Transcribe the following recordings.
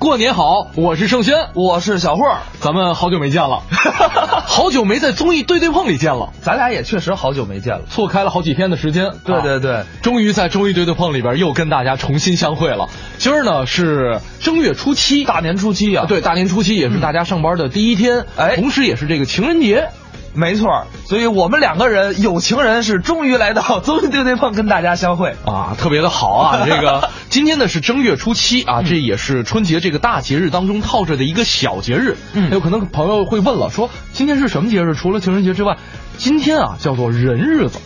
过年好，我是盛轩，我是小霍，咱们好久没见了，好久没在综艺对对碰里见了，咱俩也确实好久没见了，错开了好几天的时间。对对对，终于在综艺对对碰里边又跟大家重新相会了。今儿呢是正月初七，大年初七啊，对，大年初七也是大家上班的第一天，哎，同时也是这个情人节。没错，所以我们两个人有情人是终于来到综艺对对碰跟大家相会啊，特别的好啊！这个今天呢是正月初七啊，这也是春节这个大节日当中套着的一个小节日。嗯，有可能朋友会问了，说今天是什么节日？除了情人节之外，今天啊叫做人日子。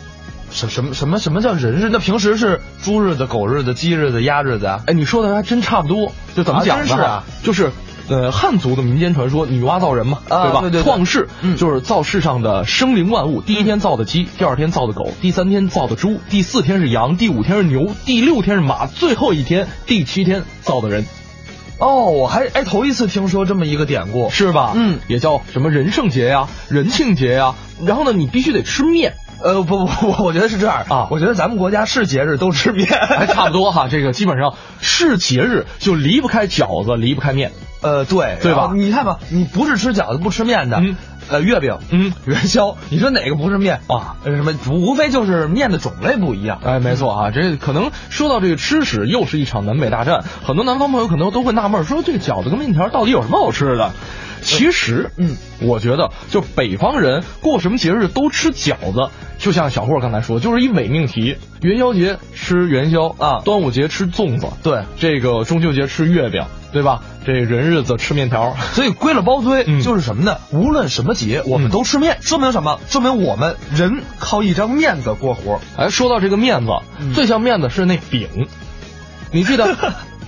什什么什么什么叫人日？那平时是猪日子、狗日子、鸡日子、鸭日子啊？哎，你说的还真差不多。就怎么讲呢？啊，就是。呃，汉族的民间传说，女娲造人嘛，对吧？对对，创世就是造世上的生灵万物。第一天造的鸡，第二天造的狗，第三天造的猪，第四天是羊，第五天是牛，第六天是马，最后一天第七天造的人。哦，我还哎头一次听说这么一个典故，是吧？嗯，也叫什么人圣节呀、人庆节呀。然后呢，你必须得吃面。呃，不不不，我觉得是这样啊。我觉得咱们国家是节日都吃面，还差不多哈。这个基本上是节日就离不开饺子，离不开面。呃，对，对吧？你看吧，你不是吃饺子不吃面的，嗯呃，月饼，嗯，元宵，你说哪个不是面啊？什么？无非就是面的种类不一样。哎，没错啊，这可能说到这个吃食，又是一场南北大战。很多南方朋友可能都会纳闷，说这个饺子跟面条到底有什么好吃的？其实，嗯，我觉得就北方人过什么节日都吃饺子，就像小霍刚才说，就是一伪命题。元宵节吃元宵啊，端午节吃粽子，对，这个中秋节吃月饼，对吧？这人日子吃面条，所以归了包堆就是什么呢？无论什么节，我们都吃面，说明什么？说明我们人靠一张面子过活。哎，说到这个面子，最像面子是那饼，你记得？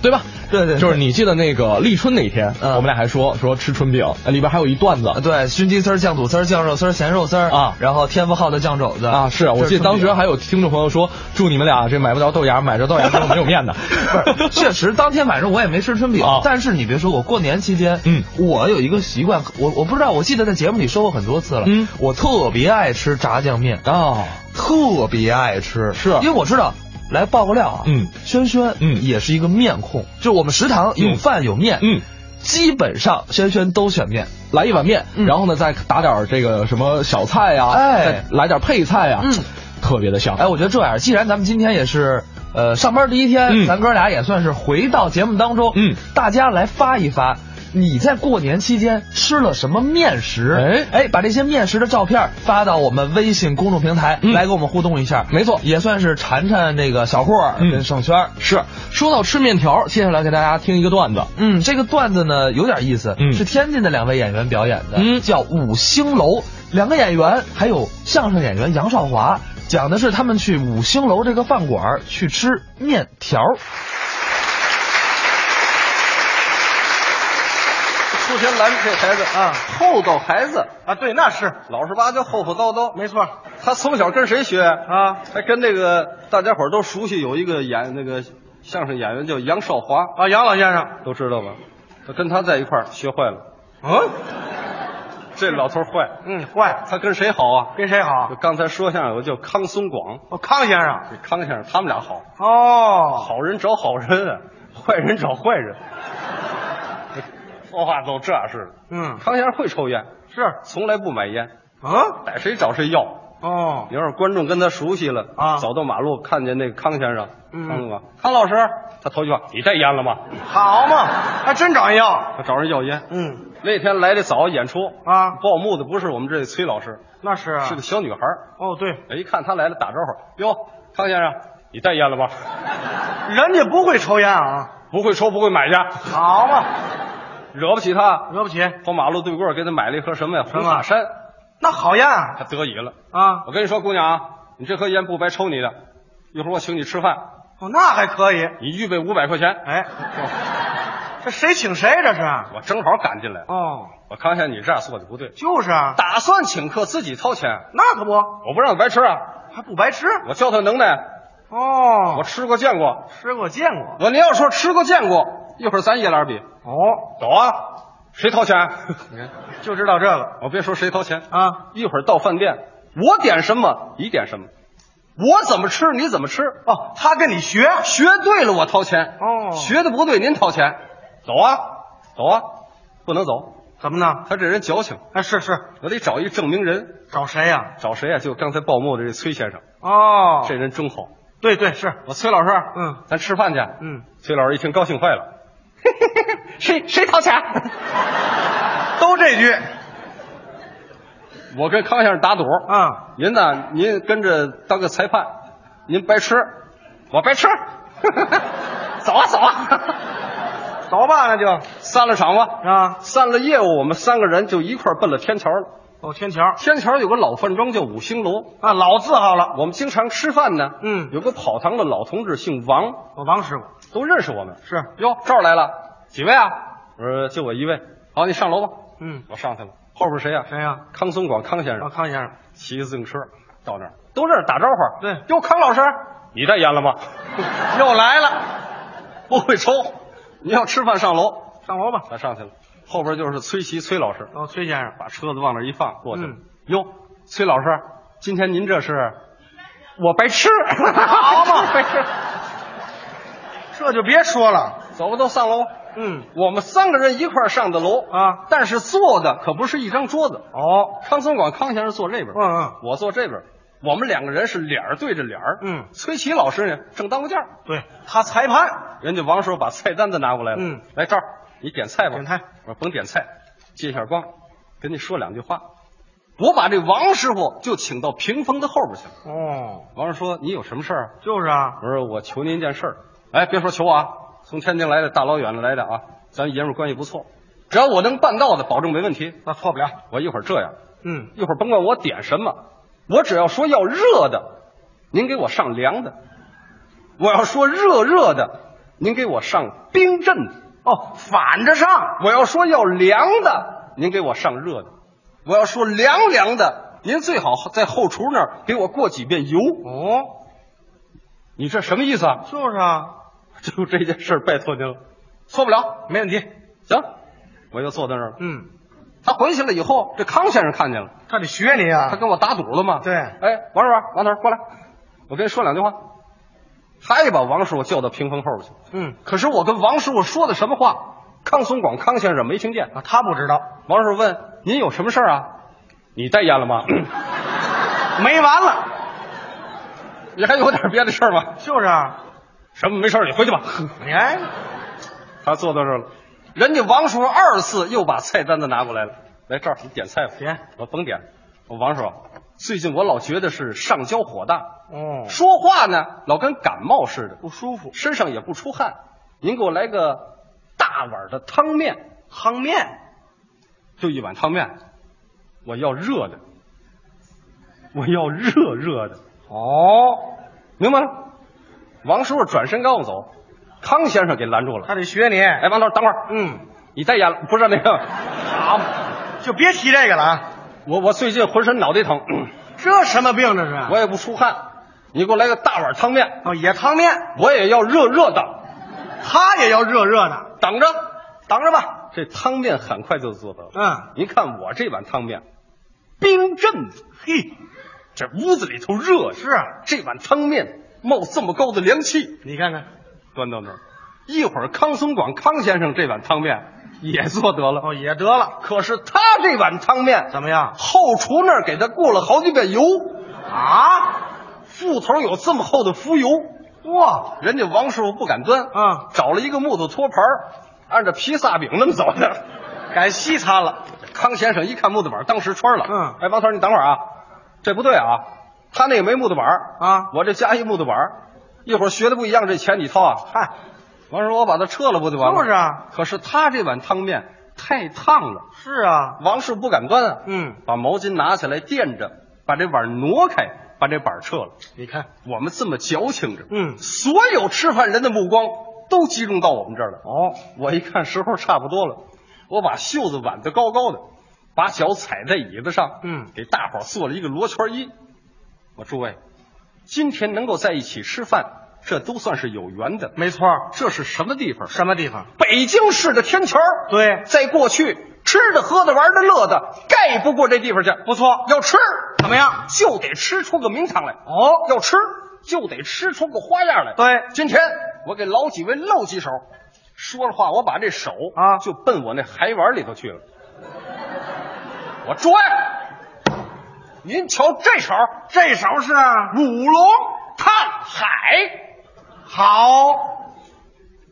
对吧？对对，就是你记得那个立春那天，我们俩还说说吃春饼，里边还有一段子，对，熏鸡丝、酱肚丝、酱肉丝、咸肉丝啊，然后天福号的酱肘子。啊，是我记得当时还有听众朋友说，祝你们俩这买不着豆芽，买着豆芽之后没有面的。不是，确实当天晚上我也没吃春饼，但是你别说，我过年期间，嗯，我有一个习惯，我我不知道，我记得在节目里说过很多次了，嗯，我特别爱吃炸酱面啊，特别爱吃，是。因为我知道。来爆个料啊！嗯，轩轩嗯也是一个面控，就我们食堂有饭有面，嗯，基本上轩轩都选面，来一碗面，然后呢再打点这个什么小菜呀，哎，来点配菜呀，嗯，特别的香。哎，我觉得这样，既然咱们今天也是呃上班第一天，咱哥俩也算是回到节目当中，嗯，大家来发一发。你在过年期间吃了什么面食？哎哎，把这些面食的照片发到我们微信公众平台来跟我们互动一下。没错，也算是馋馋那个小霍跟盛轩。是说到吃面条，接下来给大家听一个段子。嗯，这个段子呢有点意思，嗯，是天津的两位演员表演的，嗯，叫五星楼。两个演员还有相声演员杨少华，讲的是他们去五星楼这个饭馆去吃面条。出天兰这孩子啊，厚道孩子啊，对，那是老实巴交、厚厚道道，没错。他从小跟谁学啊？还跟那个大家伙都熟悉，有一个演那个相声演员叫杨少华啊，杨老先生都知道吧？他跟他在一块儿学坏了。嗯，这老头坏，嗯，坏。他跟谁好啊？跟谁好？刚才说相声有个叫康松广，哦，康先生，这康先生他们俩好。哦，好人找好人啊，坏人找坏人。说话都这样似的。嗯，康先生会抽烟，是从来不买烟啊，逮谁找谁要。哦，你要是观众跟他熟悉了啊，走到马路看见那个康先生，嗯，康老师，他头句话，你带烟了吗？好嘛，还真找人要，他找人要烟。嗯，那天来的早演出啊，报幕的不是我们这崔老师，那是啊，是个小女孩。哦，对，一看他来了，打招呼，哟，康先生，你带烟了吗？人家不会抽烟啊，不会抽，不会买去。好嘛。惹不起他，惹不起。跑马路对过给他买了一盒什么呀？红塔山。那好烟啊，他得意了啊！我跟你说，姑娘，你这盒烟不白抽你的。一会儿我请你吃饭。哦，那还可以。你预备五百块钱。哎，这谁请谁？这是？我正好赶进来。哦，我看见你这样做的不对。就是啊，打算请客自己掏钱。那可不，我不让他白吃啊。还不白吃？我教他能耐。哦，我吃过见过，吃过见过。我您要说吃过见过，一会儿咱爷俩比。哦，走啊！谁掏钱？你看，就知道这个。我别说谁掏钱啊！一会儿到饭店，我点什么你点什么，我怎么吃你怎么吃。哦，他跟你学，学对了我掏钱。哦，学的不对您掏钱。走啊！走啊，不能走。怎么呢？他这人矫情，哎，是是，我得找一证明人。找谁呀、找谁啊？就刚才报幕的这崔先生，哦，这人真好。对对是，我崔老师，嗯，咱吃饭去。嗯，崔老师一听高兴坏了，谁谁掏钱？都这句我跟康先生打赌，啊，您呢，您跟着当个裁判，您白吃，我白吃。走 啊走啊，走吧，那就散了场吧。啊，散了业务，我们三个人就一块奔了天桥了。哦，天桥天桥有个老饭庄叫五星楼，啊，老字号了，我们经常吃饭呢。嗯有个跑堂的老同志姓王，我王师傅都认识我们。是，哟，这儿来了，几位啊？我说就我一位。好，你上楼吧。嗯，我上去了，后边谁呀、谁呀、康松广康先生啊？生康先生，骑自行车到那儿，都认识，打招呼。对哟，康老师，你带烟了吗？又来了，不会抽，你要吃饭上楼。上楼吧。他上去了，后边就是崔琦崔老师，哦，崔先生，把车子往那一放，过去。哟，崔老师，今天您这是？我白痴，好嘛 白痴。这就别说了。走吧，都上楼。嗯，我们三个人一块儿上的楼啊，但是坐的可不是一张桌子。哦，康松广康先生坐这边，嗯嗯，我坐这边，我们两个人是脸儿对着脸儿。嗯崔琦老师呢正当个间儿，对他裁判，人家王师傅把菜单子拿过来了。嗯，来这儿，你点菜吧。点菜。我说甭点菜，借一下光，跟你说两句话。我把这王师傅就请到屏风的后边去了。哦，王师傅说：“你有什么事儿啊就是啊？”，我说：“我求您一件事儿。”哎，别说求我啊，从天津来的，大老远的来的啊，咱爷们儿关系不错。只要我能办到的，保证没问题。那错不了。我一会儿这样，嗯，一会儿甭管我点什么，我只要说要热的，您给我上凉的；我要说热热的，您给我上冰镇的；哦，反着上。我要说要凉的，您给我上热的；我要说凉凉的，您最好在后厨那儿给我过几遍油。哦，你这什么意思啊？就是啊，就这件事儿拜托您了，错不了，没问题。行，我就坐在那儿了。嗯，他回去了以后，这康先生看见了，他得学你啊。他跟我打赌了嘛。对哎，王师傅，王头过来，我跟你说两句话。他也把王师傅叫到屏风后边去。嗯可是我跟王师傅说的什么话，康松广康先生没听见。啊，他不知道，王师傅问：“您有什么事儿啊？你代言了吗？没完了。你还有点别的事儿吗？就是啊，什么没事儿，你回去吧。你哎，他坐到这儿了，人家王叔二次又把菜单子拿过来了，来这儿你点菜吧。点我甭点，我王师傅，最近我老觉得是上焦火大，哦，说话呢老跟感冒似的，不舒服。身上也不出汗。您给我来个大碗的汤面，汤面，就一碗汤面，我要热的，我要热热的，哦，明白了？王师傅转身刚要走，康先生给拦住了。他得学你。哎，王头，等会儿，嗯，你再演了不是那个？好，就别提这个了啊。我我最近浑身脑袋疼，这什么病这是？我也不出汗，你给我来个大碗汤面，哦，也汤面，我也要热热的，他也要热热的，等着。等着吧。这汤面很快就做到了。嗯，您看我这碗汤面，冰镇的，嘿，这屋子里头热呀是啊，这碗汤面冒这么高的凉气，你看看，端到那儿，一会儿康松广康先生这碗汤面 也做得了，哦，也得了，可是他这碗汤面怎么样？后厨那儿给他过了好几遍油，啊，腹头有这么厚的浮油，哇，人家王师傅不敢端，啊，找了一个木头托盘儿按照披萨饼那么走的。改西餐了。康先生一看木头板，当时穿了。嗯。哎，王头，你等会儿啊，这不对啊，他那个没木头板啊。我这加一木头板一会儿学的不一样，这钱你掏啊。嗨，王师傅，我把它撤了不就完了？就是啊。可是他这碗汤面太烫了，是啊，王师傅不敢端啊。嗯，把毛巾拿起来垫着，把这碗挪开，把这板撤了。你看，我们这么矫情着，嗯所有吃饭人的目光都集中到我们这儿了。哦，我一看时候差不多了，我把袖子挽得高高的，把脚踩在椅子上，嗯给大伙儿做了一个罗圈揖。我诸位，今天能够在一起吃饭，这都算是有缘的。没错，这是什么地方？什么地方？北京市的天桥。对在过去，吃的、喝的、玩的、乐的，盖不过这地方去。不错要吃怎么样？就得吃出个名堂来。哦，要吃就得吃出个花样来。对今天我给老几位露几手，说着话，我把这手啊就奔我那海碗里头去了。我拽，您瞧这手，这手是舞龙探海，好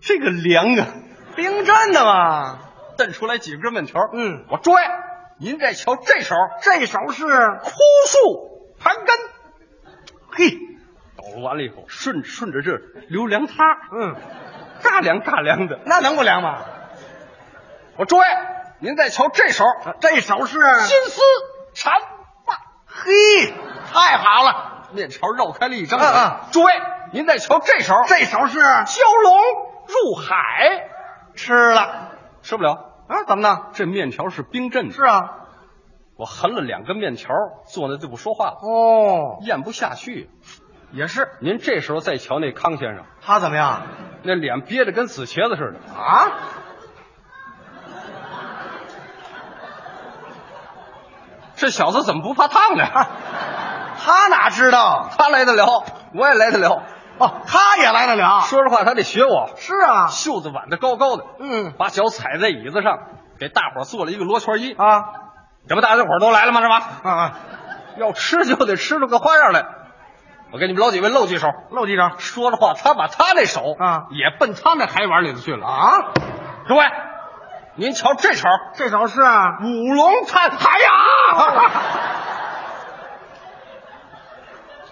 这个凉啊！冰镇的嘛。蹬出来几根面条，嗯，我拽，您再瞧这手，这手是？枯树盘根，嘿，抖完了以后，顺顺着这流凉汤，嗯，嘎凉嘎凉的。那能不凉吗？我拽，您再瞧这手，这手是？金丝缠发，嘿，太好了，面条绕开了一张嘴，嗯嗯拽，您再瞧这手，这手是蛟龙入海，吃了吃不了。啊？怎么的？这面条是冰镇的，是啊，我含了两根面条，坐那就不说话了，哦，咽不下去。也是。您这时候再瞧那康先生，他怎么样那脸憋得跟死茄子似的，啊？这小子怎么不怕烫呢？他哪知道？他来得了，我也来得了。哦，他也来得了。说实话，他得学我，是啊，袖子挽得高高的，嗯把脚踩在椅子上，给大伙儿做了一个罗圈衣。啊这不大家伙儿都来了吗？是吧？啊啊，要吃就得吃出个花样来。我给你们老几位露几手。露几手说着话，他把他那手啊也奔他那海碗里头去了。啊？诸位，您瞧这手，这手是舞龙探海呀！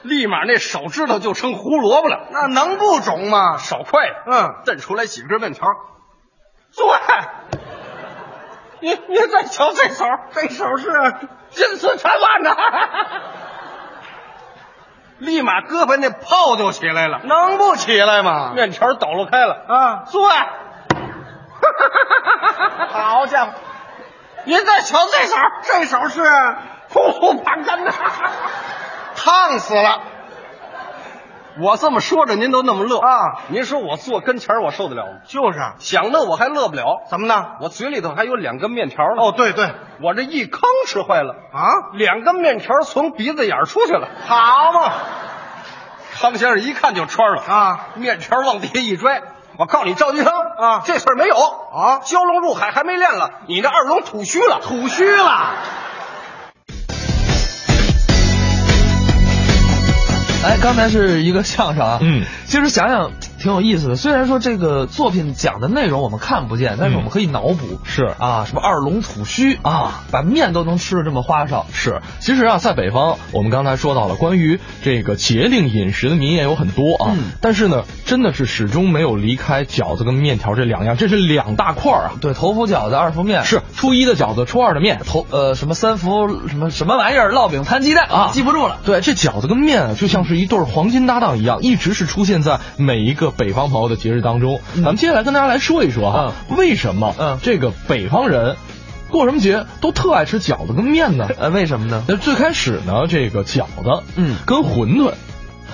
立马那手指头就成胡萝卜了，那能不肿吗？手快，嗯，蹬出来几根面条。诸位，您您再瞧这手，这手是金丝缠腕呐！立马胳膊那泡就起来了，能不起来吗？面条抖落开了。啊，诸位，好家伙，您再瞧这手，这手是突突盘根呐！烫死了我这么说着，您都那么乐啊！您说我坐跟前儿我受得了吗？就是想乐我还乐不了，怎么呢？我嘴里头还有两根面条呢。哦，对对我这一吭吃坏了，啊，两根面条从鼻子眼儿出去了。好嘛康先生一看就穿了，啊，面条往地下一拽。我告诉你，赵金生啊这事儿没有啊蛟龙入海还没练了，你这二龙吐须了，吐须了。刚才是一个相声啊，嗯，其实想想挺有意思的。虽然说这个作品讲的内容我们看不见，但是我们可以脑补。是啊，什么二龙吐须啊，把面都能吃的这么花哨。是，其实啊，在北方，我们刚才说到了关于这个节令饮食的民谚有很多啊，嗯但是呢，真的是始终没有离开饺子跟面条这两样，这是两大块儿啊。对，头伏饺子，二伏面是初一的饺子，初二的面。头呃什么三伏什么什么玩意儿，烙饼摊鸡蛋啊记不住了。对，这饺子跟面啊，就像是一对黄金搭档一样，一直是出现在每一个北方朋友的节日当中。咱们接下来跟大家来说一说哈，为什么嗯这个北方人过什么节都特爱吃饺子跟面呢？呃，为什么呢？那最开始呢，这个饺子，嗯跟馄饨，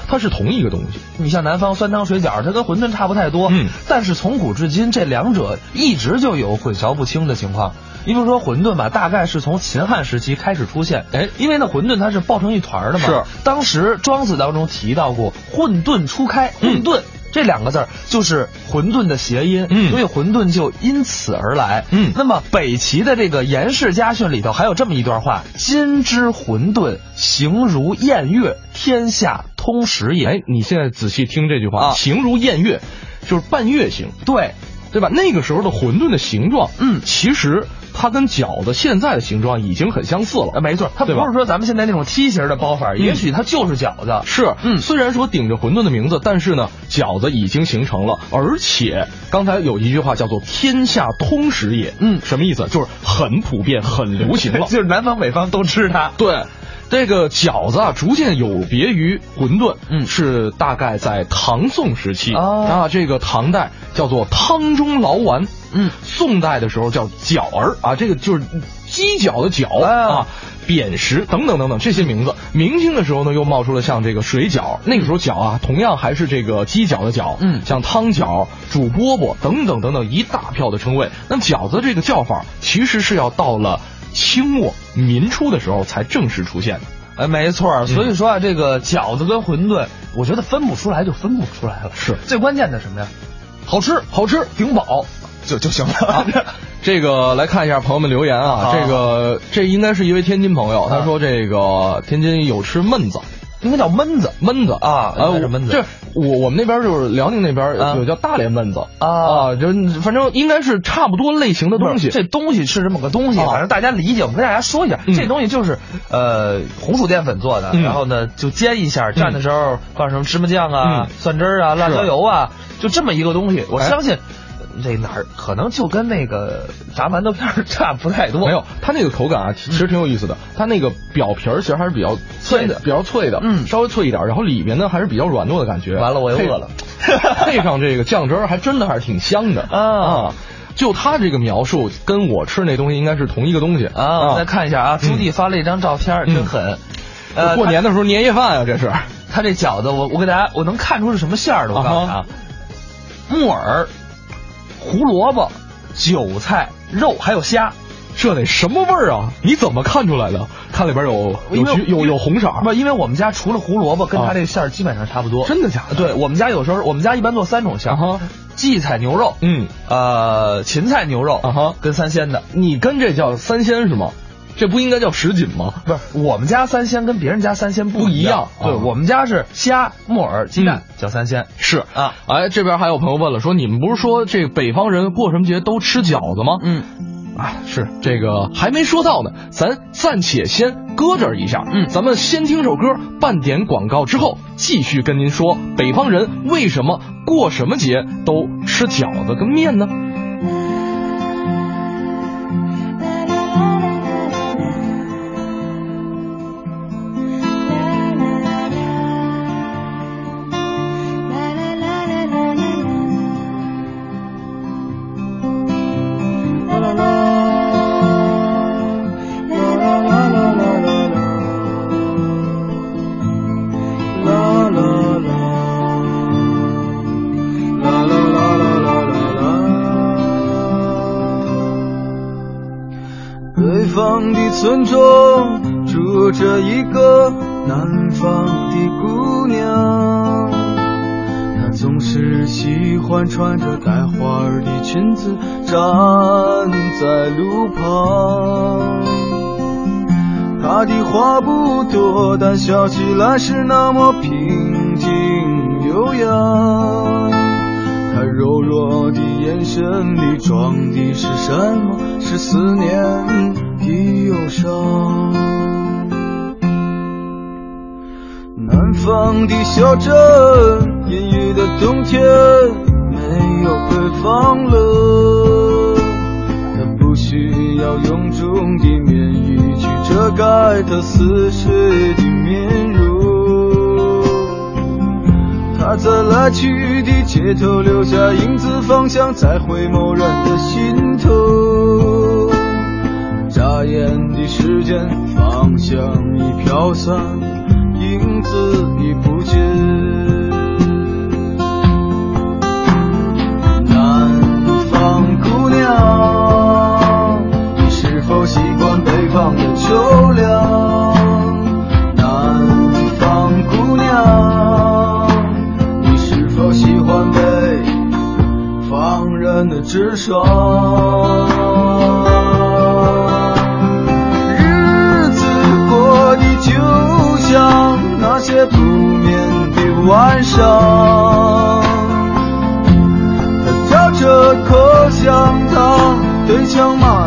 它是同一个东西。你像南方酸汤水饺，它跟馄饨差不太多，嗯，但是从古至今，这两者一直就有混淆不清的情况。你比如说馄饨吧，大概是从秦汉时期开始出现，哎因为那馄饨它是抱成一团儿的嘛，是当时庄子当中提到过“混沌初开”，嗯混沌。这两个字儿就是混沌的谐音，嗯所以混沌就因此而来。嗯那么北齐的这个《颜氏家训》里头还有这么一段话：“今之混沌，形如宴乐，天下通食也。”哎，你现在仔细听这句话，啊形如宴乐，就是半月形，对，对吧？那个时候的馄饨的形状，嗯其实它跟饺子现在的形状已经很相似了。呃，没错，它不是说咱们现在那种梯形的包法，也许它就是饺子。是，嗯虽然说顶着馄饨的名字，但是呢，饺子已经形成了，而且刚才有一句话叫做“天下通食也”，嗯什么意思？就是很普遍、很流行了。就是南方北方都吃它。对，这个饺子啊，逐渐有别于馄饨，嗯。是大概在唐宋时期、哦。啊，这个唐代叫做汤中劳丸，嗯，宋代的时候叫饺儿啊，这个就是鸡脚的饺啊啊。扁食等等等等这些名字，明清的时候呢，又冒出了像这个水饺，那个时候饺啊，同样还是这个鸡脚的饺，嗯。像汤饺、煮饽饽等等等等一大票的称谓。那饺子这个叫法，其实是要到了清末民初的时候才正式出现的。哎，没错，所以说啊，这个饺子跟馄饨，我觉得分不出来就分不出来了。是最关键的什么呀？好吃好吃。顶饱就就行了。这个来看一下朋友们留言啊，啊这个这应该是一位天津朋友，他说这个天津有吃焖子。应该叫焖子焖子啊呃，应该是焖子这我我们那边就是辽宁那边啊有叫大连焖子啊就反正应该是差不多类型的东西。这东西是这么个东西，啊反正大家理解。我们跟大家说一下，嗯这东西就是呃红薯淀粉做的，嗯然后呢就煎一下，蘸的时候放什么芝麻酱啊、嗯蒜汁啊、辣椒油啊，就这么一个东西。我哎相信。这哪儿可能就跟那个炸馒头片儿差不太多，没有，它那个口感啊，其实挺有意思的。它那个表皮儿其实还是比较脆的比较脆的，嗯稍微脆一点。然后里面呢还是比较软糯的感觉。完了我又饿了 配上这个酱汁儿，还真的还是挺香的啊就他这个描述，跟我吃那东西应该是同一个东西啊。我们再看一下啊，朱棣发了一张照片，真狠。呃，过年的时候年夜饭啊，这是。他这饺子，我我给大家，我能看出是什么馅儿的。我告诉你啊，木耳、胡萝卜、韭菜、肉还有虾。这得什么味儿啊？你怎么看出来的？看里边有有有有红色，不，因为我们家除了胡萝卜，跟啊他这馅儿基本上差不多。真的假的？对我们家有时候，我们家一般做三种馅儿啊哈，荠菜牛肉，嗯，呃，芹菜牛肉，啊哈跟三鲜的。你跟这叫三鲜是吗？这不应该叫什锦吗？不是，我们家三鲜跟别人家三鲜不一样对，啊我们家是虾、木耳、鸡蛋嗯叫三鲜。是啊，哎，这边还有朋友问了，说你们不是说这北方人过什么节都吃饺子吗？嗯，啊，是这个还没说到呢，咱暂且先搁这儿一下。嗯咱们先听首歌，半点广告之后，继续跟您说北方人为什么过什么节都吃饺子跟面呢？笑起来是那么平静悠扬。他柔弱的眼神里装的是什么？是思念的忧伤。南方的小镇，想再回某人的心头。眨眼的时间，芳香已飘散，影子已不见。南方姑娘，直爽？日子过得就像那些不眠的晚上，他嚼着口香糖，对墙吗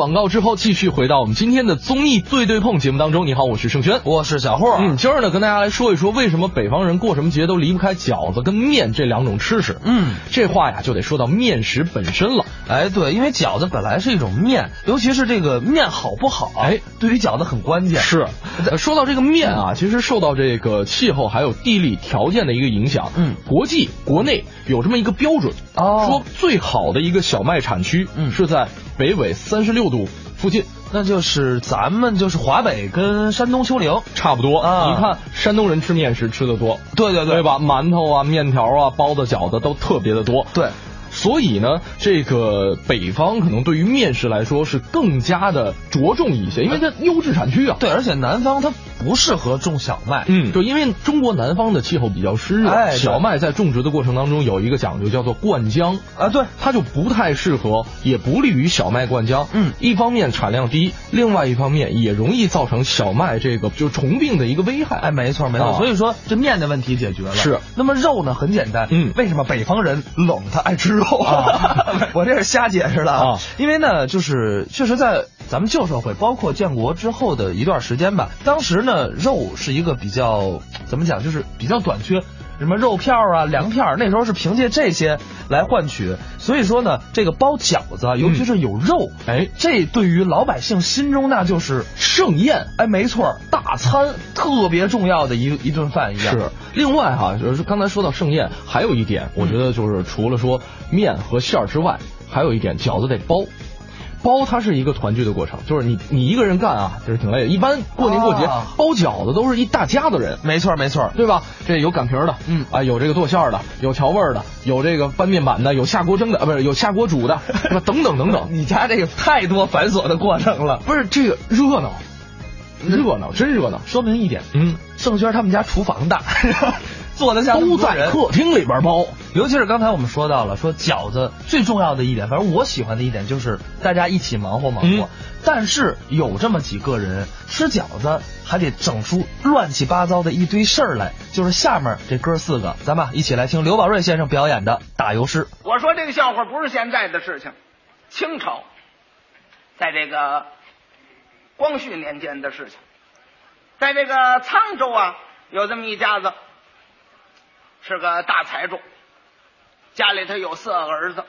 广告之后，继续回到我们今天的综艺对对碰节目当中。你好，我是盛轩，我是小霍。嗯，今儿呢跟大家来说一说，为什么北方人过什么节都离不开饺子跟面这两种吃食。嗯，这话呀就得说到面食本身了。哎，对，因为饺子本来是一种面，尤其是这个面好不好，哎，对于饺子很关键。是，呃说到这个面啊，其实受到这个气候还有地理条件的一个影响。嗯国际国内有这么一个标准，哦说最好的一个小麦产区，嗯是在北纬三十六度附近。那就是咱们就是华北跟山东丘陵。差不多啊你看山东人吃面食吃的多，对对对吧？馒头啊、面条啊、包子、饺子都特别的多。对，所以呢，这个北方可能对于面食来说是更加的着重一些，因为它优质产区啊。对，而且南方它不适合种小麦。嗯，就因为中国南方的气候比较湿热，哎小麦在种植的过程当中有一个讲究叫做灌浆，啊，对，它就不太适合，也不利于小麦灌浆。嗯一方面产量低，另外一方面也容易造成小麦这个就是虫病的一个危害。哎，没错没错。啊所以说这面的问题解决了。是。那么肉呢？很简单。嗯为什么北方人冷他爱吃肉啊 我这是瞎解释的啊因为呢，就是确实在咱们旧社会，包括建国之后的一段时间吧，当时呢，肉是一个比较怎么讲，就是比较短缺。什么肉片啊、粮片，那时候是凭借这些来换取，所以说呢，这个包饺子，尤其是有肉，哎，这对于老百姓心中那就是盛宴。哎，没错，大餐特别重要的一一顿饭一样。是，另外哈，就是刚才说到盛宴，还有一点，我觉得就是除了说面和馅儿之外，还有一点饺子得包。包它是一个团聚的过程，就是你你一个人干啊，就是挺累的。一般过年过节、啊包饺子都是一大家子人，没错，没错。对吧？这有擀皮儿的，嗯啊，有这个剁馅儿的，有调味儿的，有这个翻面板的，有下锅蒸的，啊，不是有下锅煮的，是吧？等等等等，你家这个太多繁琐的过程了。不是这个热闹，热闹，真热闹。说明一点，嗯，盛轩他们家厨房大，做的像都在。客厅里边包。尤其是刚才我们说到了，说饺子最重要的一点，反正我喜欢的一点就是大家一起忙活忙活。嗯但是有这么几个人吃饺子还得整出乱七八糟的一堆事儿来，就是下面这哥四个，咱们啊一起来听刘宝瑞先生表演的打油诗。我说这个笑话不是现在的事情，清朝，在这个光绪年间的事情，在这个沧州啊，有这么一家子，是个大财主，家里头有四个儿子，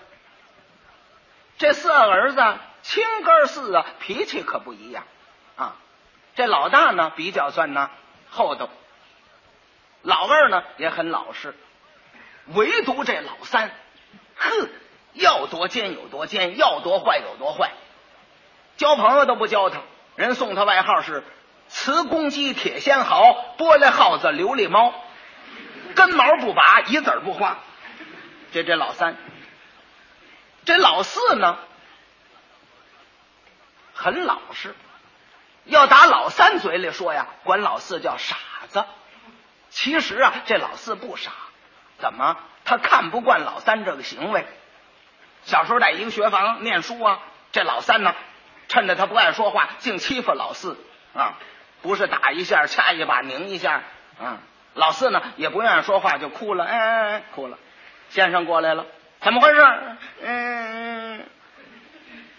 这四个儿子亲哥四啊，脾气可不一样啊。这老大呢比较算呢厚道，老二呢也很老实，唯独这老三，哼，要多奸有多奸，要多坏有多坏，交朋友都不交他，人送他外号是瓷公鸡、铁仙毫、玻璃耗子、琉璃猫，根毛不拔，一子不花。这这老三，这老四呢，很老实。要打老三嘴里说呀，管老四叫傻子。其实啊，这老四不傻，怎么？他看不惯老三这个行为。小时候在一个学房念书啊，这老三呢，趁着他不爱说话，净欺负老四啊，不是打一下、掐一把、拧一下啊。老四呢也不愿意说话，就哭了，哎哎哎，哭了。先生过来了，怎么回事？嗯，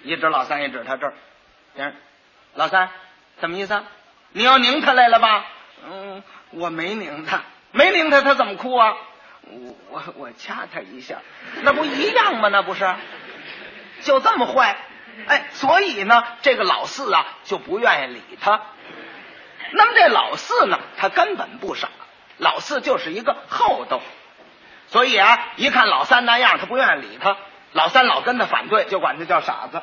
一指老三，一指他这儿。先生，老三，什么意思啊？你要拧他来了吧？嗯，我没拧他，没拧他，他怎么哭啊？我我我掐他一下，那不一样吗？那不是，就这么坏，哎，所以呢，这个老四啊就不愿意理他。那么这老四呢，他根本不傻，老四就是一个厚道，所以啊，一看老三那样，他不愿意理他。老三老跟他反对，就管他叫傻子。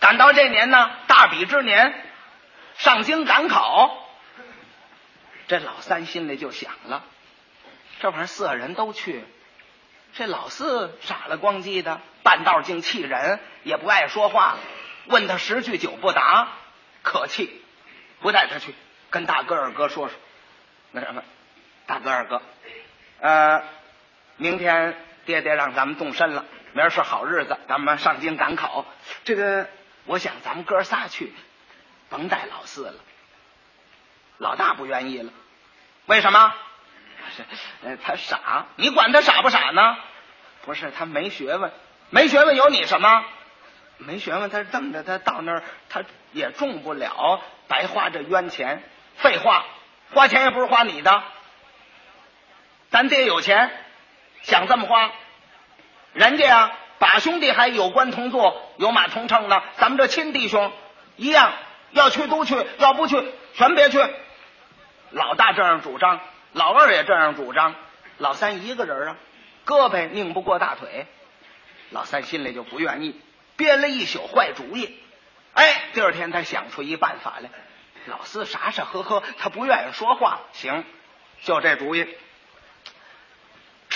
赶到这年呢，大比之年，上京赶考，这老三心里就想了，这玩意儿四个人都去，这老四傻了光叽的，半道竟气人，也不爱说话，问他十句九不答，可气，不带他去，跟大哥二哥说说，那什么，大哥二哥，呃，明天爹爹让咱们动身了，明儿是好日子，咱们上京赶考。这个，我想咱们哥仨去，甭带老四了。老大不愿意了，为什么？是，呃，他傻，你管他傻不傻呢？不是，他没学问，没学问有你什么？没学问，他瞪着他到那儿，他也中不了，白花这冤钱。废话，花钱也不是花你的，咱爹有钱，想这么花，人家啊，把兄弟还有官同坐，有马同乘呢，咱们这亲弟兄一样，要去都去，要不去全别去。老大这样主张，老二也这样主张，老三一个人啊，胳膊拧不过大腿，老三心里就不愿意，憋了一宿坏主意。哎，第二天他想出一办法来，老四傻傻呵呵，他不愿意说话。行，就这主意。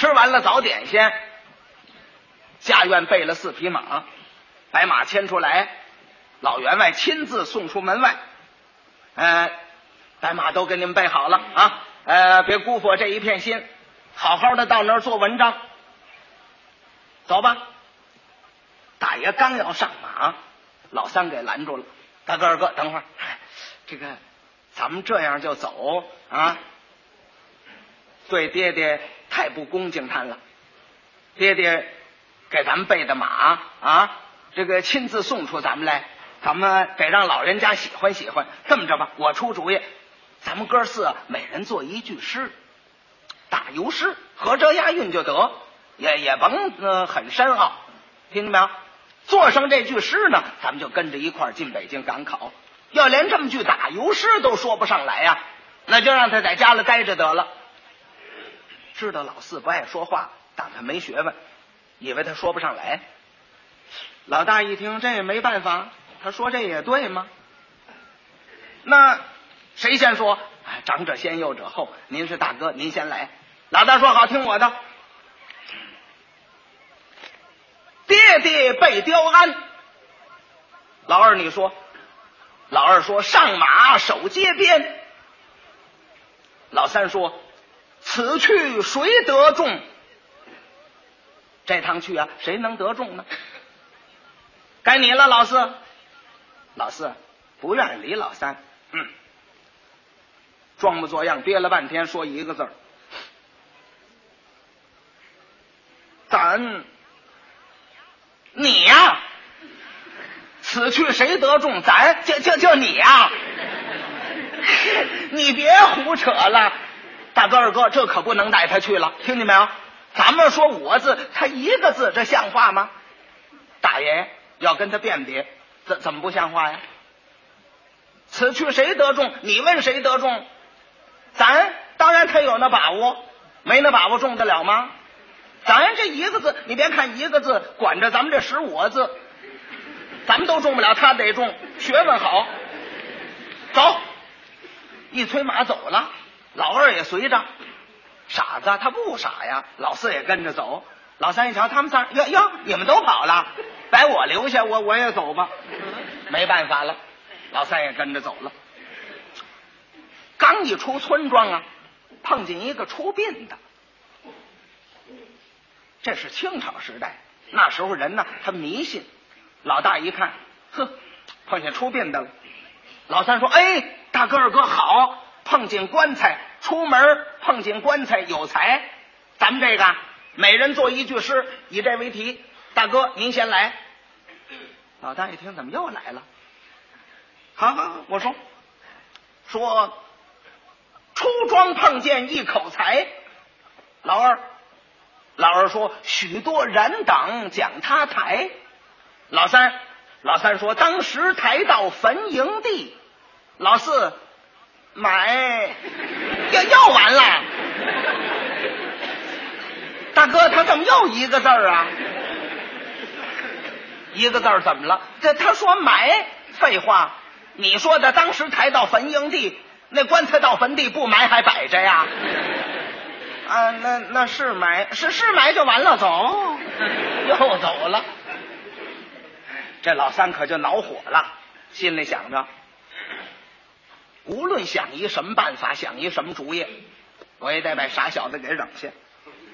吃完了早点先，家院备了四匹马，白马牵出来，老员外亲自送出门外。呃，白马都给你们备好了啊！呃，别辜负我这一片心，好好的到那儿做文章。走吧。大爷刚要上马，老三给拦住了。大哥二哥，等会儿，这个咱们这样就走啊，对爹爹太不恭敬他了。爹爹给咱们备的马啊，这个亲自送出咱们来，咱们得让老人家喜欢喜欢。这么着吧，我出主意，咱们哥四每人做一句诗，打油诗，合辙押韵就得，也也甭呃很深奥，听见没有？做上这句诗呢，咱们就跟着一块儿进北京赶考。要连这么句打油诗都说不上来呀、那就让他在家里待着得了。知道老四不爱说话，当他没学问，以为他说不上来。老大一听，这也没办法，他说这也对吗？那谁先说？哎长者先，幼者后。您是大哥，您先来。老大说好，听我的。爹爹被刁安。老二，你说。老二说上马守街边。老三说此去谁得中？这趟去啊，谁能得中呢？该你了，老四。老四不愿意理老三，嗯，装模作样，憋了半天，说一个字儿：咱。你呀、此去谁得中？咱就就就你呀、你别胡扯了，大哥二哥，这可不能带他去了，听见没有？咱们说五个字，他一个字，这像话吗？大爷要跟他辩别，怎怎么不像话呀？此去谁得中？你问谁得中？咱当然他有那把握，没那把握中得了吗？咱这一个字，你别看一个字，管着咱们这十五个字，咱们都中不了，他得中，学问好。走，一催马走了，老二也随着。傻子他不傻呀，老四也跟着走。老三一瞧，他们仨，哟哟，你们都跑了，把我留下，我我也走吧。没办法了，老三也跟着走了。刚一出村庄啊，碰见一个出殡的。这是清朝时代，那时候人呢，他迷信。老大一看，哼，碰见出殡的了。老三说：“哎，大哥二哥好，碰见棺材，出门碰见棺材有财。咱们这个每人做一句诗，以这为题。大哥您先来。”老大一听，怎么又来了？好好，我说说，出庄碰见一口财。老二。老二说：“许多人等将他抬。”老三，老三说：“当时抬到坟营地。”老四，买，要要完了。大哥，他怎么又一个字啊？一个字怎么了？这他说埋，废话，你说的当时抬到坟营地，那棺材到坟地不埋还摆着呀？啊，那那是埋，是是埋就完了，走，又走了。这老三可就恼火了，心里想着，无论想一什么办法，想一什么主意，我也得把傻小子给扔下，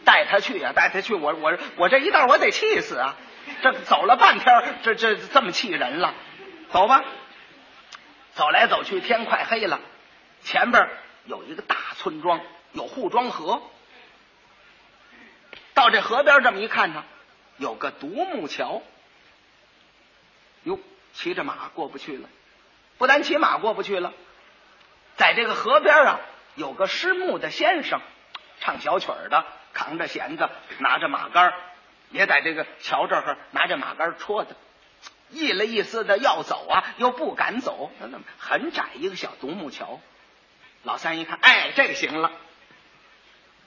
带他去呀、带他去，我我我这一道我得气死啊！这走了半天，这这这么气人了，走吧。走来走去，天快黑了，前边有一个大村庄，有护庄河。到这河边这么一看呢，有个独木桥。哟，骑着马过不去了，不但骑马过不去了，在这个河边啊，有个失木的先生，唱小曲儿的，扛着弦子，拿着马杆，也在这个桥这儿拿着马杆戳的。意了意思的要走啊，又不敢走，那怎么很窄一个小独木桥？老三一看，哎，这行了。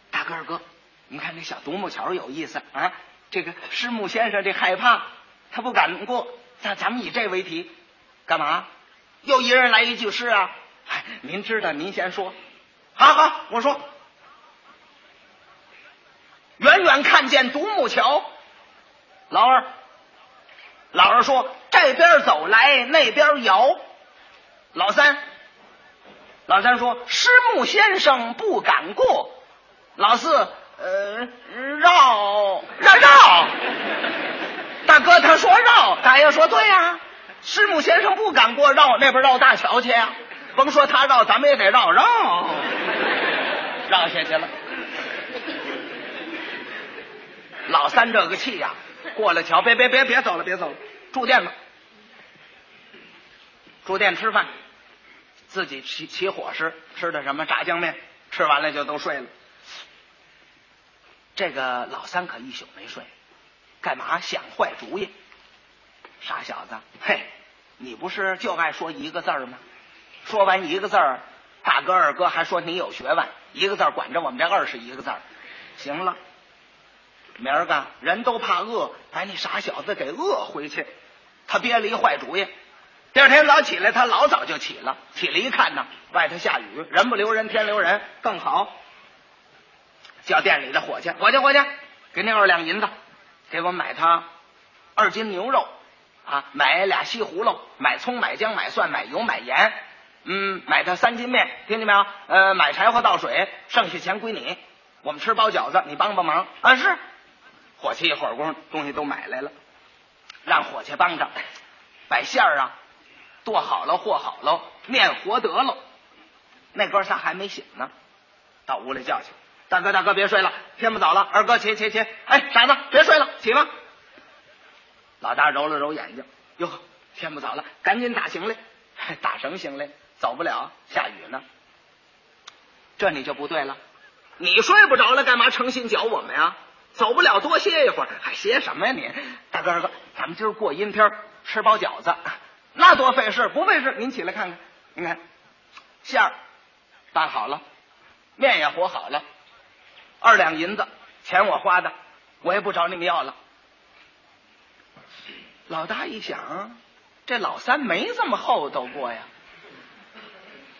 大个儿哥，你看这小独木桥有意思啊！这个师木先生这害怕，他不敢过。咱咱们以这为题，干嘛？又一人来一句诗啊！哎，您知道，您先说。好好，我说。远远看见独木桥，老二，老二说这边走来，那边摇。老三，老三说师木先生不敢过。老四，呃，绕绕绕。大哥他说绕，大爷说对呀、师木先生不敢过绕那边绕大桥去呀、甭说他绕，咱们也得绕绕，绕下去了。老三这个气呀、过了桥，别别别别走了，别走了，住店吧，住店吃饭，自己起起伙食，吃的什么炸酱面，吃完了就都睡了。这个老三可一宿没睡，干嘛想坏主意？傻小子，嘿，你不是就爱说一个字吗？说完一个字儿，大哥二哥还说你有学问，一个字儿管着我们这二十一个字儿。行了，明儿个人都怕饿，把你傻小子给饿回去。他憋了一坏主意。第二天早起来，他老早就起了，起来一看呢，外头下雨，人不留人，天留人，更好。叫店里的伙计，伙计伙计，给那二两银子，给我买他二斤牛肉啊，买俩西葫芦，买葱，买姜，买蒜，买油，买盐，嗯，买他三斤面，听见没有？呃，买柴火倒水，剩下钱归你。我们吃包饺子，你帮帮忙啊！是，伙计一会儿功夫东西都买来了，让伙计帮着把馅儿啊剁好了和好了，面和得了。那哥仨还没醒呢，到屋里叫去。大哥，大哥，别睡了，天不早了。二哥，起起起！哎，傻子，别睡了，起吧。老大揉了揉眼睛，哟，天不早了，赶紧打行李。打什么行李？走不了，下雨呢。这你就不对了，你睡不着了，干嘛诚心搅我们呀？走不了，多歇一会儿，还歇什么呀你？大哥，哥，咱们今儿过阴天，吃包饺子，那多费事，不费事。您起来看看，您看，馅儿拌好了，面也和好了。二两银子，钱我花的，我也不找你们要了。老大一想，这老三没这么厚道过呀。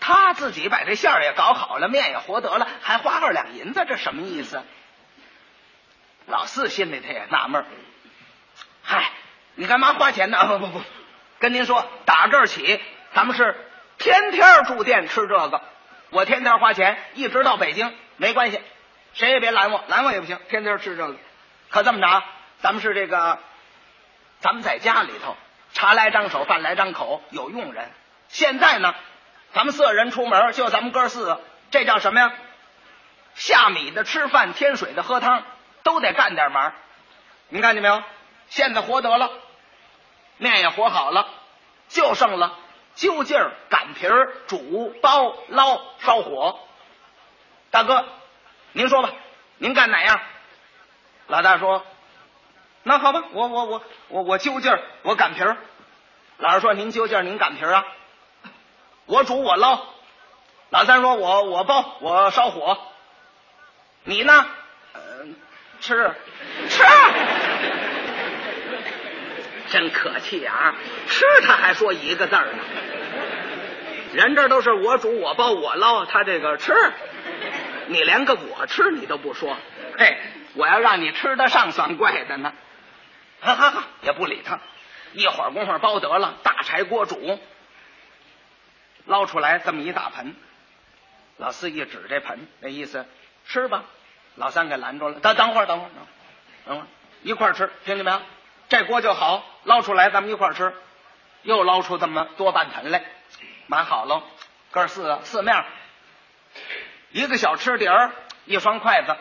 他自己把这馅儿也搞好了，面也和得了，还花二两银子，这什么意思？老四心里他也纳闷儿嗨，你干嘛花钱呢？不不不，跟您说，打这儿起，咱们是天天住店吃这个，我天天花钱，一直到北京没关系。谁也别拦我，拦我也不行，天天吃这个。可这么着啊，咱们是这个，咱们在家里头，茶来张手，饭来张口，有佣人。现在呢，咱们四个人出门，就咱们哥四个，这叫什么呀？下米的吃饭，添水的喝汤，都得干点忙。您看见没有？现在和得了，面也和好了，就剩了揪劲儿、擀皮儿、煮、包、捞、烧火。大哥。您说吧，您干哪样？老大说：“那好吧，我我我我我揪劲儿，我擀皮儿。”老二说：“您揪劲儿，您擀皮儿啊？我煮我捞。”老三说：“我我包我烧火。”你呢？呃，吃吃，真可气啊！吃他还说一个字儿呢。人这都是我煮我包我捞，他这个吃。你连个我吃你都不说，嘿，我要让你吃得上算怪的呢。哈哈哈，也不理他。一会儿功夫包得了，大柴锅煮。捞出来这么一大盆。老四一指这盆，那意思吃吧。老三给拦住了，等等会儿，等会儿，等会儿，一块儿吃，听见没有？这锅就好，捞出来咱们一块儿吃。又捞出这么多半盆来，码好喽，哥四个四面，一个小吃碟儿，一双筷子。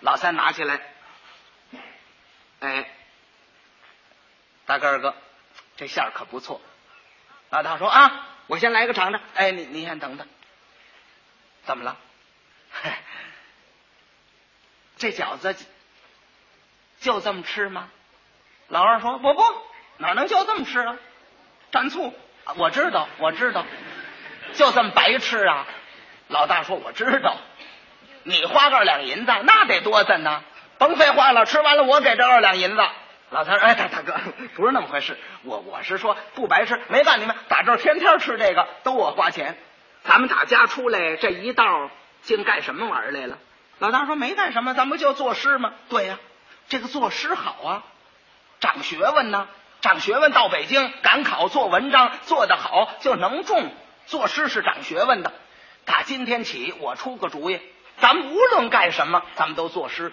老三拿起来，哎，大哥二哥，这馅儿可不错。老大说啊，我先来个尝尝。哎，你你先等等，怎么了？这饺子就这么吃吗？老二说不不，哪能就这么吃啊？蘸醋，我知道，我知道，就这么白吃啊？老大说我知道，你花二两银子，那得多咱呢。甭废话了，吃完了我给这二两银子。老三说：“哎，大大哥，不是那么回事，我我是说不白吃，没干你们打这儿天天吃这个，都我花钱。咱们打家出来这一道，竟干什么玩意儿来了？”老大说：“没干什么，咱不就作诗吗？对呀，这个作诗好啊，长学问呢。长学问到北京赶考做文章，做得好就能中。作诗是长学问的。打今天起，我出个主意，咱们无论干什么，咱们都作诗。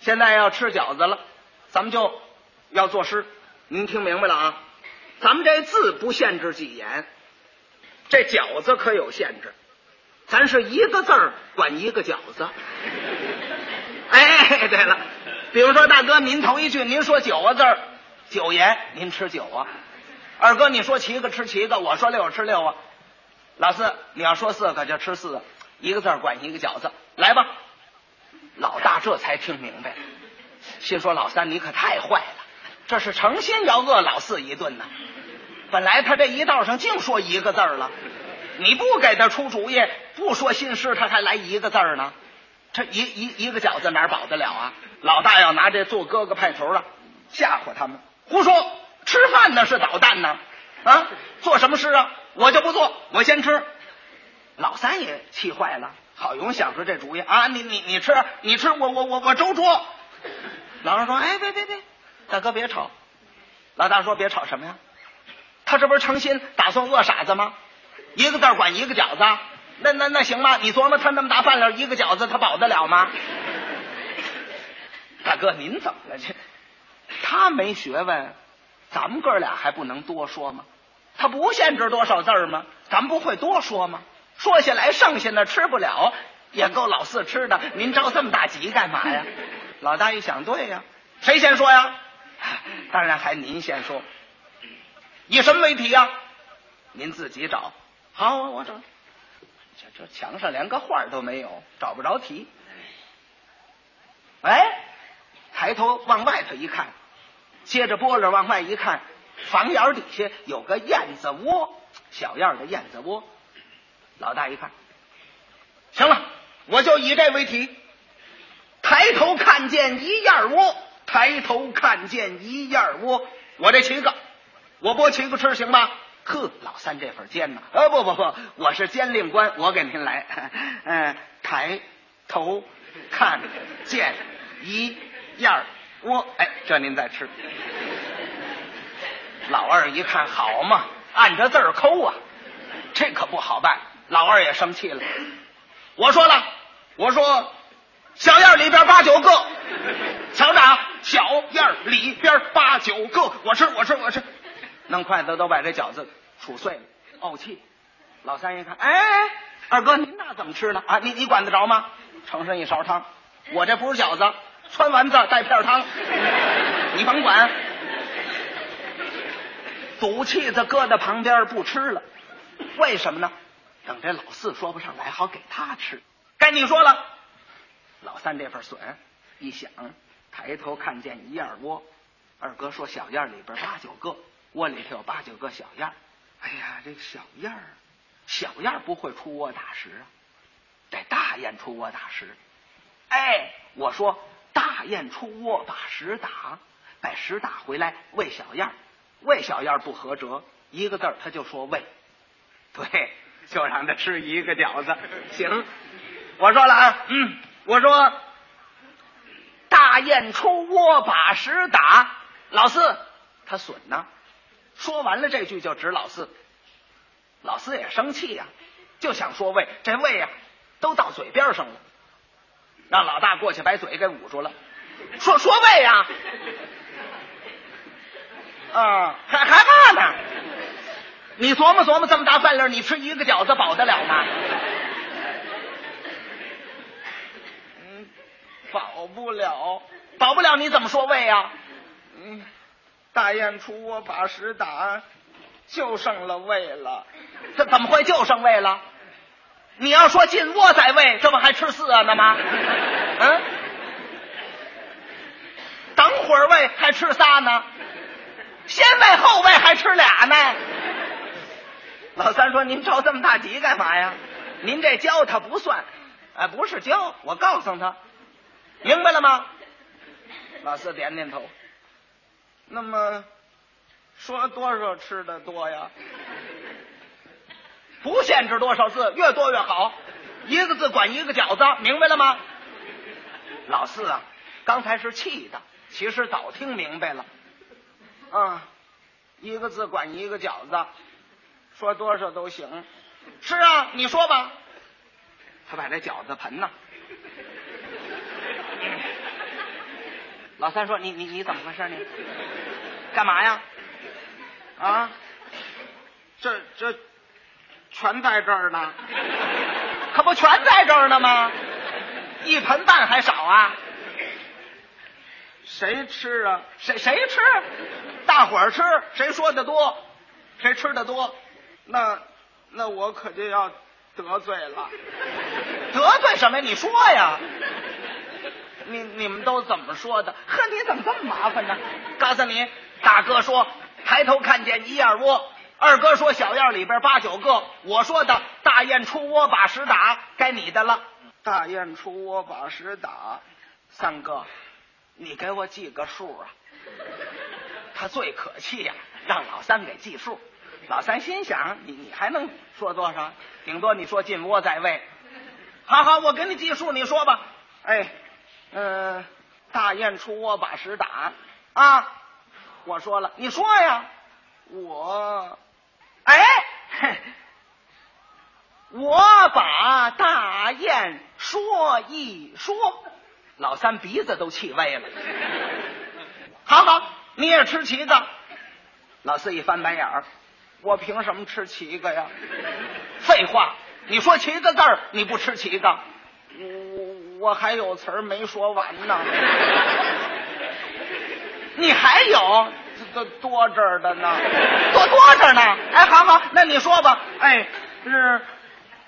现在要吃饺子了，咱们就要作诗。您听明白了啊？咱们这字不限制几言，这饺子可有限制。咱是一个字儿管一个饺子。哎，对了，比如说大哥，您头一句您说九个字儿，九言，您吃九啊。二哥，你说七个吃七个，我说六吃六啊。老四，你要说四个就吃四个，一个字儿管一个饺子。来吧，老大这才听明白了，心说老三你可太坏了，这是成心要饿老四一顿呢。本来他这一道上净说一个字了，你不给他出主意，不说新诗，他还来一个字呢。这一一一个饺子哪保得了啊？老大要拿这做哥哥派头了，吓唬他们。胡说，吃饭呢是捣蛋呢？啊，做什么诗啊？我就不做，我先吃。老三也气坏了，好容易想出这主意啊！你你你吃，你吃，我我我我周桌。老二说：“哎，别别别，大哥别吵。”老大说：“别吵什么呀？他这不是成心打算饿傻子吗？一个字管一个饺子，那那那行吗？你琢磨他那么大饭量，一个饺子他饱得了吗？大哥，您怎么了？这他没学问，咱们哥俩还不能多说吗？他不限制多少字吗？咱不会多说吗？说下来剩下的吃不了，也够老四吃的。您着这么大急干嘛呀？老大一想，对呀，谁先说呀？当然还您先说。以什么为题呀？您自己找。好，我我找。这这墙上连个画都没有，找不着题。哎，抬头往外头一看，接着波了往外一看，房檐底下有个燕子窝，小样的燕子窝。老大一看，行了，我就以这为题。抬头看见一燕窝，抬头看见一燕窝，我这七个，我拨七个吃行吗？呵，老三这份尖呐！呃，不不不，我是监令官，我给您来。嗯，抬头看见一燕窝，哎，这您再吃。老二一看，好嘛，按着字儿抠啊，这可不好办。老二也生气了，我说了，我说小院里边八九个，瞧着啊，小院里边八九个，我吃我吃我吃，弄筷子都把这饺子杵碎了，怄气。老三一看，哎，二哥您那怎么吃呢？啊，你你管得着吗？盛上一勺汤，我这不是饺子，汆丸子带片汤，你甭管。赌气的搁在旁边不吃了，为什么呢？等这老四说不上来，好给他吃。该你说了，老三这份损，一想，抬头看见一燕窝，二哥说小燕里边八九个，窝里头有八九个小燕。哎呀，这个小燕儿，小燕不会出窝打食啊，得大雁出窝打食。哎，我说大雁出窝把食打，把食打回来喂小燕，喂小燕不合辙，一个字他就说喂，对。就让他吃一个饺子，行。我说了啊，嗯，我说大雁出窝把食打，老四他损呢。说完了这句就指老四，老四也生气呀、就想说胃，这胃呀、都到嘴边上了，让老大过去把嘴给捂住了，说说胃呀、啊，还害怕呢？你琢磨琢磨，这么大饭量，你吃一个饺子饱得了吗？嗯，保不了，保不了，你怎么说胃呀、嗯，大雁出窝把屎打，就剩了胃了。这怎么会就剩胃了？你要说进窝再喂，这不还吃四啊呢吗？嗯，等会儿喂还吃仨呢，先喂后喂还吃俩呢。老三说：“您着这么大急干嘛呀？您这教他不算，哎，不是教，我告诉他，明白了吗？”老四点点头。那么，说多少吃的多呀？不限制多少字，越多越好，一个字管一个饺子，明白了吗？老四啊，刚才是气的，其实早听明白了。啊，一个字管一个饺子，说多少都行。是啊，你说吧。他把这饺子盆呢，老三说：“你你你怎么回事你？干嘛呀？啊？这这全在这儿呢，可不全在这儿呢吗？一盆半还少啊？谁吃啊？谁谁吃？大伙儿吃，谁说的多，谁吃的多？那那我可就要得罪了。得罪什么呀？你说呀。你你们都怎么说的？呵，你怎么这么麻烦呢？告诉你，大哥说抬头看见一燕窝，二哥说小燕里边八九个，我说的大雁出窝把屎打，该你的了。大雁出窝把屎打，三哥，你给我记个数啊。他最可气呀、让老三给记数。老三心想，你你还能说多少？顶多你说进窝在位。好好，我给你记数，你说吧。哎。嗯，大雁出窝把屎打啊！我说了，你说呀，我，哎，嘿 我把大雁说一说，老三鼻子都气歪了。好好，你也吃七个。老四一翻白眼儿，我凭什么吃七个呀？废话，你说七个字儿，你不吃七个？我还有词儿没说完呢，你还有多多这儿的呢，多多着呢。哎，好好，那你说吧。哎，是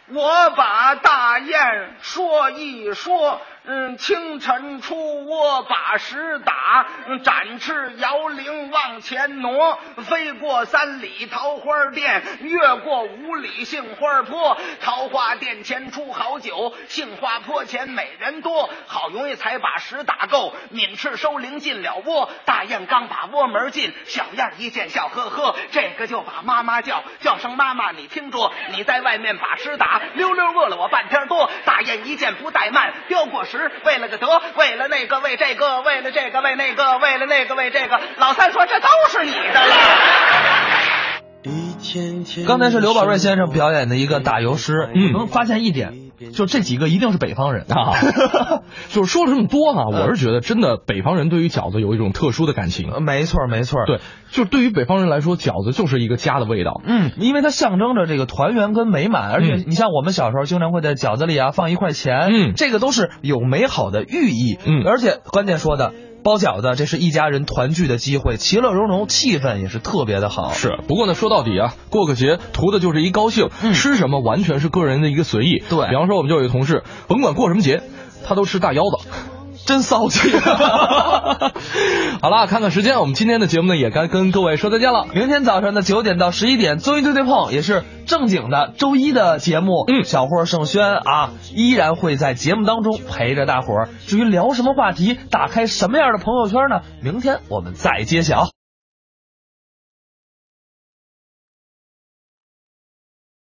我把大雁说一说。嗯，清晨出窝把石打，展翅摇铃往前挪，飞过三里桃花店，越过五里杏花坡。桃花店前出好酒，杏花坡前美人多。好容易才把石打够，抿翅收铃进了窝。大雁刚把窝门进，小燕一见笑呵呵，这个就把妈妈叫，叫声妈妈你听着，你在外面把屎打，溜溜饿了我半天多。大雁一见不怠慢，叼过食，为了个德，为了那个为这个，为了这个为那个，为了那个为这个。老三说这都是你的了。刚才是刘宝瑞先生表演的一个打油诗，嗯能发现一点，就这几个一定是北方人啊，就是说了这么多哈、我是觉得真的北方人对于饺子有一种特殊的感情。呃没错没错，对，就是对于北方人来说，饺子就是一个家的味道。嗯，因为它象征着这个团圆跟美满，而且嗯。你像我们小时候经常会在饺子里啊放一块钱，嗯。这个都是有美好的寓意，嗯。而且关键说的包饺子，这是一家人团聚的机会，其乐融融，气氛也是特别的好。是，不过呢，说到底啊，过个节图的就是一高兴，嗯吃什么完全是个人的一个随意。对比方说我们就有一个同事，甭管过什么节，他都吃大腰子。真骚气！好了，看看时间，我们今天的节目呢也该跟各位说再见了。明天早上的九点到十一点，综艺对对碰也是正经的周一的节目。嗯小霍盛轩啊，依然会在节目当中陪着大伙儿。至于聊什么话题，打开什么样的朋友圈呢？明天我们再揭晓。